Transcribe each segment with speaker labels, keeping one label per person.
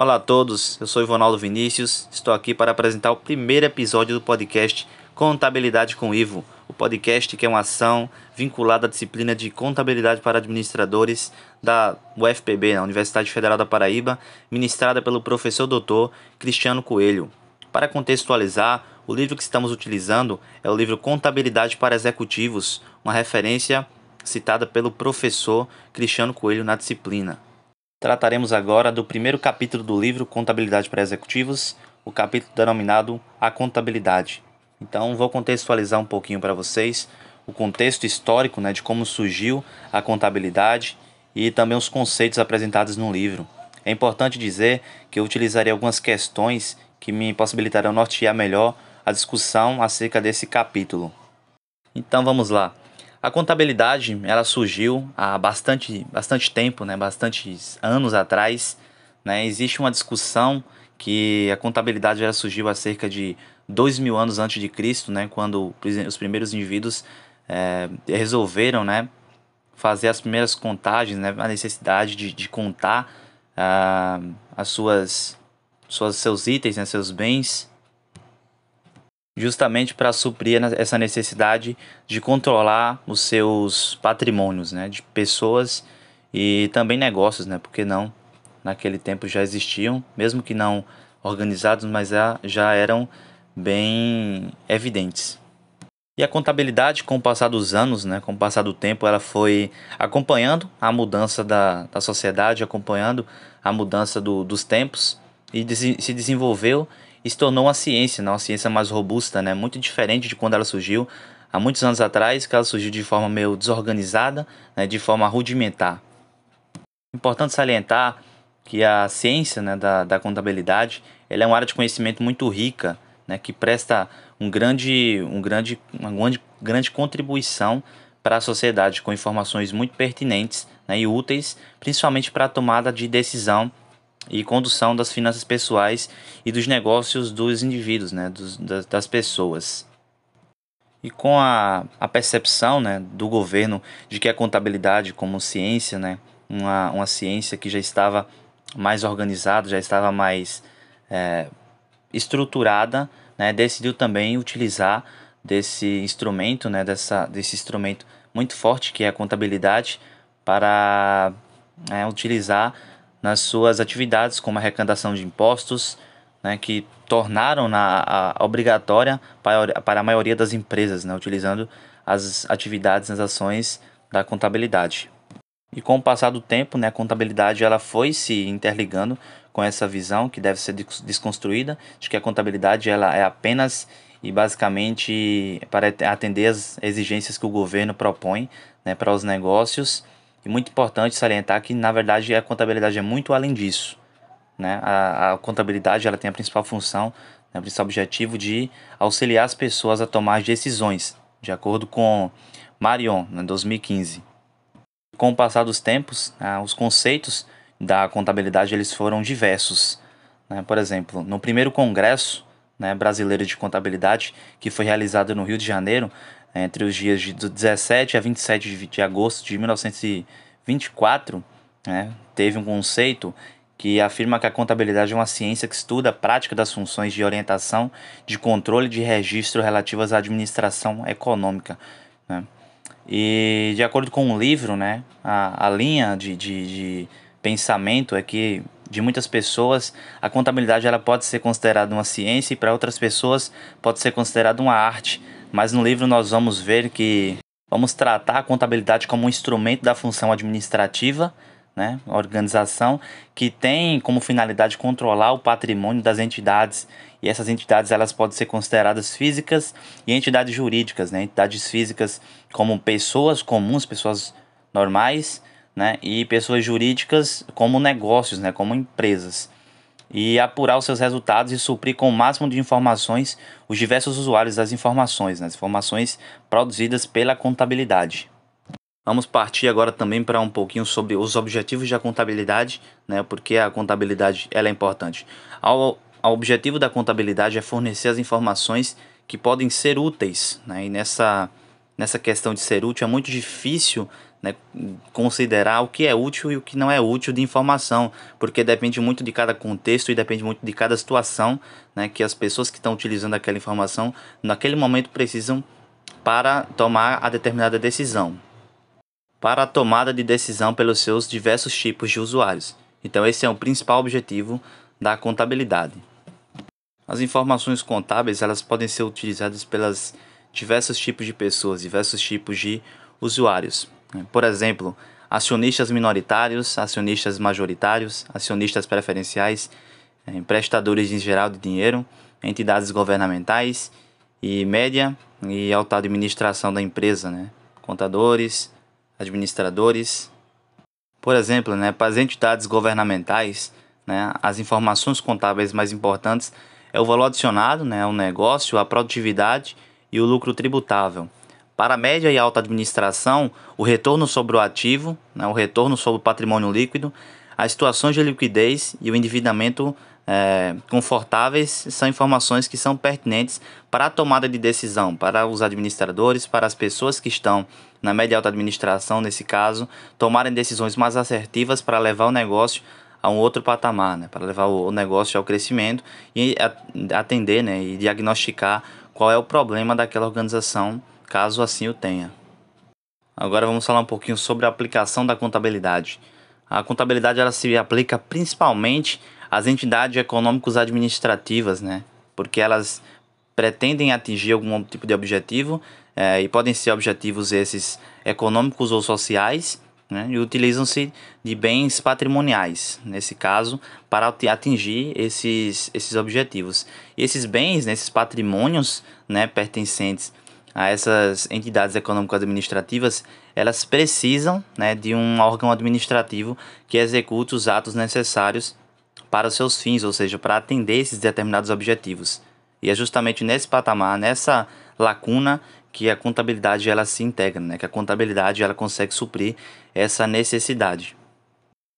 Speaker 1: Olá a todos, eu sou Ivonaldo Vinícius, estou aqui para apresentar o primeiro episódio do podcast Contabilidade com Ivo, o podcast que é uma ação vinculada à disciplina de Contabilidade para Administradores da UFPB, na Universidade Federal da Paraíba, ministrada pelo professor doutor Cristiano Coelho. Para contextualizar, o livro que estamos utilizando é o livro Contabilidade para Executivos, uma referência citada pelo professor Cristiano Coelho na disciplina. Trataremos agora do primeiro capítulo do livro Contabilidade para Executivos, o capítulo denominado A Contabilidade. Então, vou contextualizar um pouquinho para vocês o contexto histórico né, de como surgiu a contabilidade e também os conceitos apresentados no livro. É importante dizer que eu utilizarei algumas questões que me possibilitarão nortear melhor a discussão acerca desse capítulo. Então vamos lá. A contabilidade ela surgiu há bastante, bastante tempo, né, bastantes anos atrás. Né, existe uma discussão que a contabilidade ela surgiu há cerca de dois mil anos antes de Cristo, né, quando os primeiros indivíduos é, resolveram né, fazer as primeiras contagens, né, a necessidade de, de contar ah, as suas, suas, seus itens, né, seus bens justamente para suprir essa necessidade de controlar os seus patrimônios, né, de pessoas e também negócios, né, porque não naquele tempo já existiam, mesmo que não organizados, mas já, eram bem evidentes. E a contabilidade, com o passar dos anos, né, com o passar do tempo, ela foi acompanhando a mudança da, da sociedade, acompanhando a mudança do, dos tempos e se desenvolveu e se tornou uma ciência, né? uma ciência mais robusta, né? muito diferente de quando ela surgiu há muitos anos atrás, que ela surgiu de forma meio desorganizada, né? de forma rudimentar. Importante salientar que a ciência né, da, da contabilidade ela é uma área de conhecimento muito rica, né, que presta um grande, um grande, uma grande, grande contribuição para a sociedade, com informações muito pertinentes né, e úteis, principalmente para a tomada de decisão e condução das finanças pessoais e dos negócios dos indivíduos, né, dos, das, das pessoas. E com a, a percepção né, do governo de que a contabilidade como ciência, né, uma, uma ciência que já estava mais organizada, já estava mais é, estruturada, né, decidiu também utilizar desse instrumento, né, dessa, desse instrumento muito forte que é a contabilidade, para é, utilizar nas suas atividades, como a arrecadação de impostos, né, que tornaram na, a, obrigatória para, para a maioria das empresas, né, utilizando as atividades nas ações da contabilidade. E com o passar do tempo, né, a contabilidade ela foi se interligando com essa visão que deve ser desconstruída, de que a contabilidade ela é apenas e basicamente para atender as exigências que o governo propõe né, para os negócios e muito importante salientar que, na verdade, a contabilidade é muito além disso. Né? A, a contabilidade ela tem a principal função, né, o principal objetivo de auxiliar as pessoas a tomar decisões, de acordo com Marion, em 2015. Com o passar dos tempos, ah, os conceitos da contabilidade eles foram diversos. Né? Por exemplo, no primeiro congresso né, brasileiro de contabilidade, que foi realizado no Rio de Janeiro, entre os dias de 17 a 27 de, de agosto de 1924, né, teve um conceito que afirma que a contabilidade é uma ciência que estuda a prática das funções de orientação, de controle e de registro relativas à administração econômica. Né? E de acordo com o livro, né, a, a linha de, de, de pensamento é que de muitas pessoas a contabilidade ela pode ser considerada uma ciência e para outras pessoas pode ser considerada uma arte mas no livro nós vamos ver que vamos tratar a contabilidade como um instrumento da função administrativa, né, organização que tem como finalidade controlar o patrimônio das entidades. E essas entidades elas podem ser consideradas físicas e entidades jurídicas, né, entidades físicas como pessoas comuns, pessoas normais, né, e pessoas jurídicas como negócios, né, como empresas e apurar os seus resultados e suprir com o máximo de informações os diversos usuários das informações, né, as informações produzidas pela contabilidade. Vamos partir agora também para um pouquinho sobre os objetivos da contabilidade, né, porque a contabilidade ela é importante. O objetivo da contabilidade é fornecer as informações que podem ser úteis, né, e nessa, nessa questão de ser útil é muito difícil né, considerar o que é útil e o que não é útil de informação, porque depende muito de cada contexto e depende muito de cada situação né, que as pessoas que estão utilizando aquela informação naquele momento precisam para tomar a determinada decisão. Para a tomada de decisão pelos seus diversos tipos de usuários. Então, esse é o principal objetivo da contabilidade. As informações contábeis elas podem ser utilizadas pelas diversos tipos de pessoas, diversos tipos de usuários. Por exemplo, acionistas minoritários, acionistas majoritários, acionistas preferenciais, emprestadores em geral de dinheiro, entidades governamentais e média e alta administração da empresa, né? contadores, administradores. Por exemplo, né, para as entidades governamentais, né, as informações contábeis mais importantes é o valor adicionado, né, o negócio, a produtividade e o lucro tributável. Para a média e alta administração, o retorno sobre o ativo, né, o retorno sobre o patrimônio líquido, as situações de liquidez e o endividamento é, confortáveis são informações que são pertinentes para a tomada de decisão, para os administradores, para as pessoas que estão na média e alta administração, nesse caso, tomarem decisões mais assertivas para levar o negócio a um outro patamar, né, para levar o negócio ao crescimento e atender né, e diagnosticar qual é o problema daquela organização caso assim o tenha. Agora vamos falar um pouquinho sobre a aplicação da contabilidade. A contabilidade ela se aplica principalmente às entidades econômicos administrativas, né? Porque elas pretendem atingir algum tipo de objetivo é, e podem ser objetivos esses econômicos ou sociais, né? E utilizam-se de bens patrimoniais, nesse caso, para atingir esses, esses objetivos. E esses bens, né, esses patrimônios, né, pertencentes a essas entidades econômico-administrativas, elas precisam né, de um órgão administrativo que execute os atos necessários para os seus fins, ou seja, para atender esses determinados objetivos. E é justamente nesse patamar, nessa lacuna, que a contabilidade ela se integra, né? que a contabilidade ela consegue suprir essa necessidade.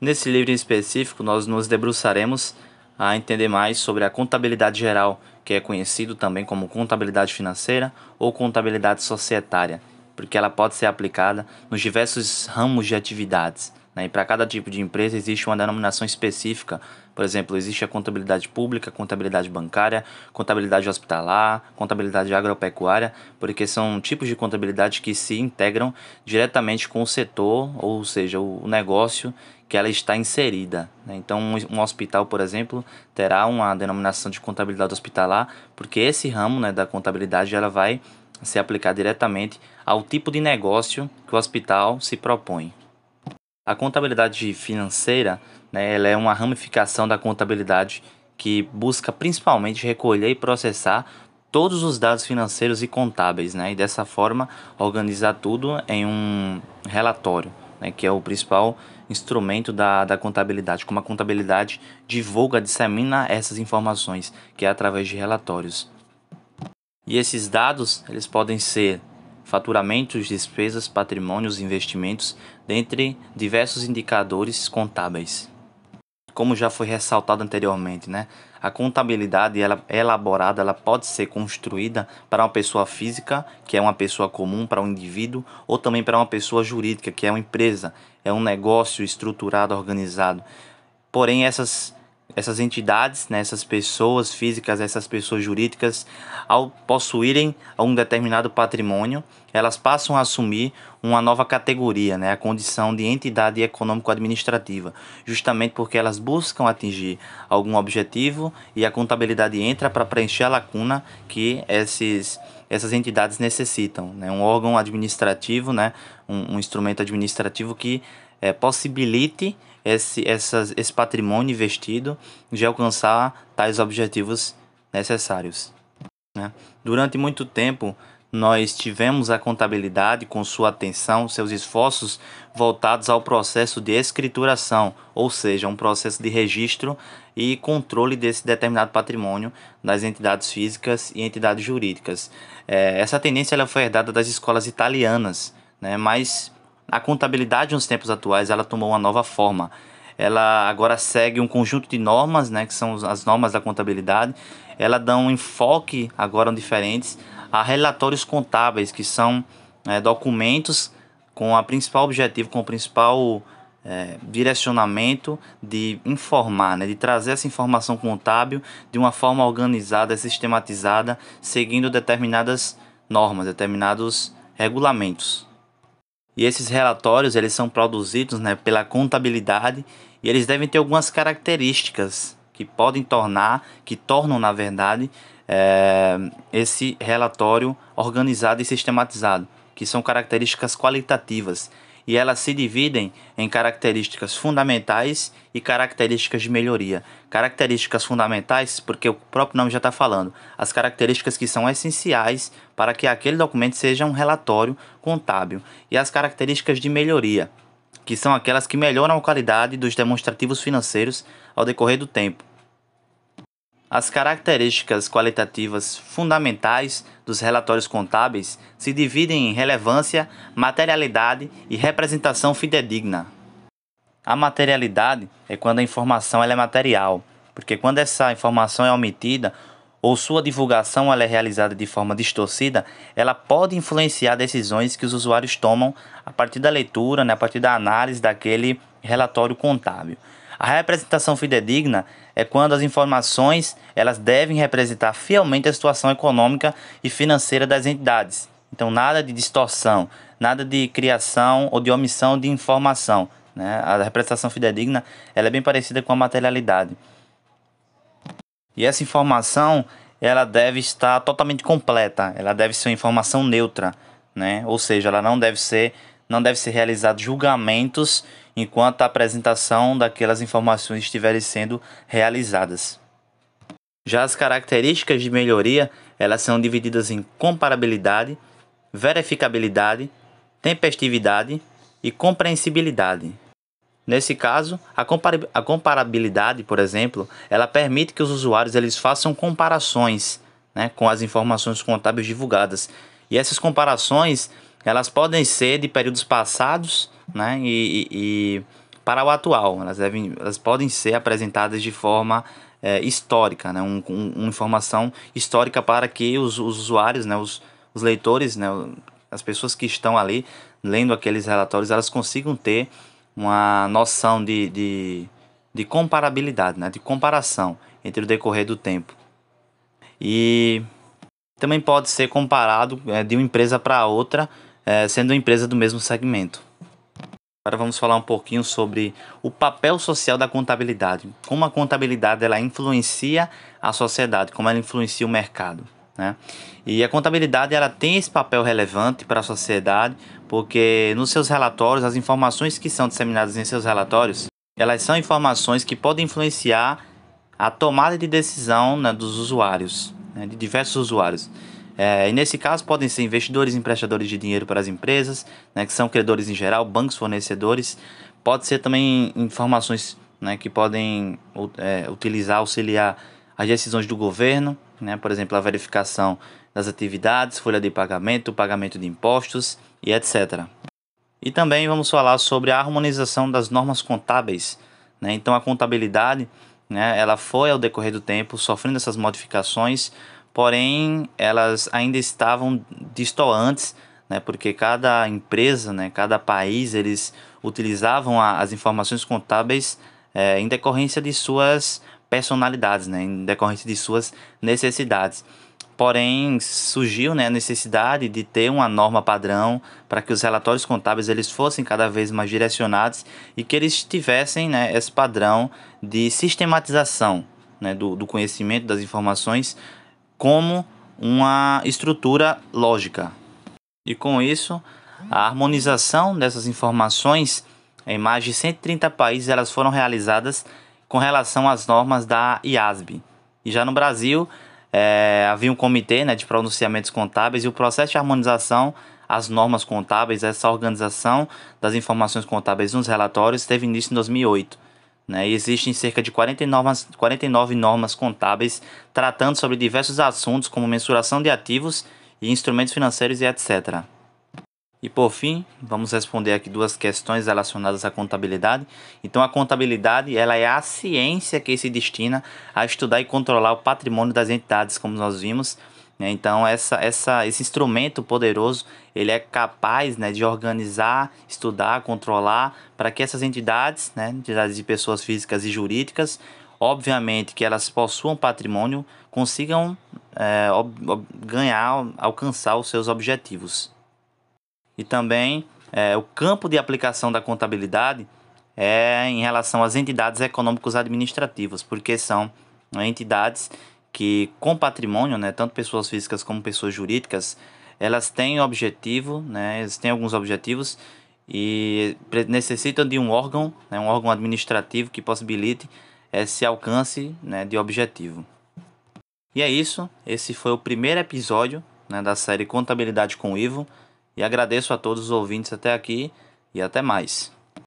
Speaker 1: Nesse livro em específico, nós nos debruçaremos a entender mais sobre a contabilidade geral que é conhecido também como contabilidade financeira ou contabilidade societária, porque ela pode ser aplicada nos diversos ramos de atividades. Né? E para cada tipo de empresa existe uma denominação específica. Por exemplo, existe a contabilidade pública, contabilidade bancária, contabilidade hospitalar, contabilidade agropecuária, porque são tipos de contabilidade que se integram diretamente com o setor, ou seja, o negócio que ela está inserida. Né? Então, um, hospital, por exemplo, terá uma denominação de contabilidade hospitalar, porque esse ramo né, da contabilidade ela vai ser aplicado diretamente ao tipo de negócio que o hospital se propõe. A contabilidade financeira né, ela é uma ramificação da contabilidade que busca principalmente recolher e processar todos os dados financeiros e contábeis, né, e dessa forma organizar tudo em um relatório, né, que é o principal instrumento da, da contabilidade, como a contabilidade divulga, dissemina essas informações, que é através de relatórios. E esses dados, eles podem ser faturamentos, despesas, patrimônios, investimentos, dentre diversos indicadores contábeis. Como já foi ressaltado anteriormente, né? A contabilidade ela elaborada, ela pode ser construída para uma pessoa física, que é uma pessoa comum, para um indivíduo, ou também para uma pessoa jurídica, que é uma empresa, é um negócio estruturado, organizado. Porém, essas essas entidades, né, essas pessoas físicas, essas pessoas jurídicas, ao possuírem um determinado patrimônio, elas passam a assumir uma nova categoria, né, a condição de entidade econômico-administrativa, justamente porque elas buscam atingir algum objetivo e a contabilidade entra para preencher a lacuna que esses, essas entidades necessitam. Né, um órgão administrativo, né, um, um instrumento administrativo que é, possibilite esse, essas, esse patrimônio investido de alcançar tais objetivos necessários. Né? Durante muito tempo, nós tivemos a contabilidade com sua atenção, seus esforços voltados ao processo de escrituração, ou seja, um processo de registro e controle desse determinado patrimônio das entidades físicas e entidades jurídicas. É, essa tendência ela foi herdada das escolas italianas, né, mas a contabilidade nos tempos atuais ela tomou uma nova forma. Ela agora segue um conjunto de normas, né, que são as normas da contabilidade. Ela dá um enfoque agora diferentes a relatórios contábeis, que são é, documentos com a principal objetivo, com o principal é, direcionamento de informar, né, de trazer essa informação contábil de uma forma organizada, sistematizada, seguindo determinadas normas, determinados regulamentos. E esses relatórios eles são produzidos né, pela contabilidade e eles devem ter algumas características que podem tornar, que tornam na verdade é, esse relatório organizado e sistematizado, que são características qualitativas e elas se dividem em características fundamentais e características de melhoria. Características fundamentais, porque o próprio nome já está falando, as características que são essenciais para que aquele documento seja um relatório contábil, e as características de melhoria, que são aquelas que melhoram a qualidade dos demonstrativos financeiros ao decorrer do tempo. As características qualitativas fundamentais dos relatórios contábeis se dividem em relevância, materialidade e representação fidedigna. A materialidade é quando a informação é material, porque quando essa informação é omitida ou sua divulgação é realizada de forma distorcida, ela pode influenciar decisões que os usuários tomam a partir da leitura, né, a partir da análise daquele relatório contábil. A representação fidedigna é quando as informações elas devem representar fielmente a situação econômica e financeira das entidades. Então, nada de distorção, nada de criação ou de omissão de informação. Né? A representação fidedigna ela é bem parecida com a materialidade. E essa informação ela deve estar totalmente completa, ela deve ser uma informação neutra, né? ou seja, ela não deve ser não deve ser realizado julgamentos enquanto a apresentação daquelas informações estiverem sendo realizadas. Já as características de melhoria, elas são divididas em comparabilidade, verificabilidade, tempestividade e compreensibilidade. Nesse caso, a, compar a comparabilidade, por exemplo, ela permite que os usuários eles façam comparações né, com as informações contábeis divulgadas. E essas comparações elas podem ser de períodos passados né, e, e, para o atual. Elas, devem, elas podem ser apresentadas de forma é, histórica, né, um, um, uma informação histórica para que os, os usuários, né, os, os leitores, né, as pessoas que estão ali lendo aqueles relatórios, elas consigam ter uma noção de, de, de comparabilidade, né, de comparação entre o decorrer do tempo. E também pode ser comparado é, de uma empresa para outra é, sendo empresa do mesmo segmento. Agora vamos falar um pouquinho sobre o papel social da contabilidade, como a contabilidade ela influencia a sociedade, como ela influencia o mercado. Né? E a contabilidade ela tem esse papel relevante para a sociedade, porque nos seus relatórios, as informações que são disseminadas em seus relatórios, elas são informações que podem influenciar a tomada de decisão né, dos usuários, né, de diversos usuários. É, e nesse caso podem ser investidores emprestadores de dinheiro para as empresas, né, que são credores em geral, bancos fornecedores. Pode ser também informações né, que podem é, utilizar, auxiliar as decisões do governo, né, por exemplo, a verificação das atividades, folha de pagamento, pagamento de impostos e etc. E também vamos falar sobre a harmonização das normas contábeis. Né? Então a contabilidade né, ela foi ao decorrer do tempo sofrendo essas modificações porém elas ainda estavam distantes, né, porque cada empresa, né, cada país, eles utilizavam a, as informações contábeis é, em decorrência de suas personalidades, né, em decorrência de suas necessidades. Porém, surgiu né, a necessidade de ter uma norma padrão para que os relatórios contábeis eles fossem cada vez mais direcionados e que eles tivessem né, esse padrão de sistematização né, do, do conhecimento das informações como uma estrutura lógica. E com isso, a harmonização dessas informações em mais de 130 países elas foram realizadas com relação às normas da IASB. E já no Brasil, é, havia um comitê né, de pronunciamentos contábeis e o processo de harmonização às normas contábeis, essa organização das informações contábeis nos relatórios, teve início em 2008. Né? E existem cerca de 49, 49 normas contábeis tratando sobre diversos assuntos como mensuração de ativos e instrumentos financeiros e etc. E por fim, vamos responder aqui duas questões relacionadas à contabilidade. Então, a contabilidade ela é a ciência que se destina a estudar e controlar o patrimônio das entidades, como nós vimos? Então essa, essa, esse instrumento poderoso ele é capaz né, de organizar, estudar, controlar para que essas entidades, né, entidades de pessoas físicas e jurídicas, obviamente que elas possuam patrimônio, consigam é, ganhar, alcançar os seus objetivos. E também é, o campo de aplicação da contabilidade é em relação às entidades econômicos administrativas, porque são entidades que com patrimônio, né, tanto pessoas físicas como pessoas jurídicas, elas têm objetivo, né, eles têm alguns objetivos e necessitam de um órgão, né, um órgão administrativo que possibilite esse alcance né, de objetivo. E é isso, esse foi o primeiro episódio né, da série Contabilidade com Ivo e agradeço a todos os ouvintes até aqui e até mais.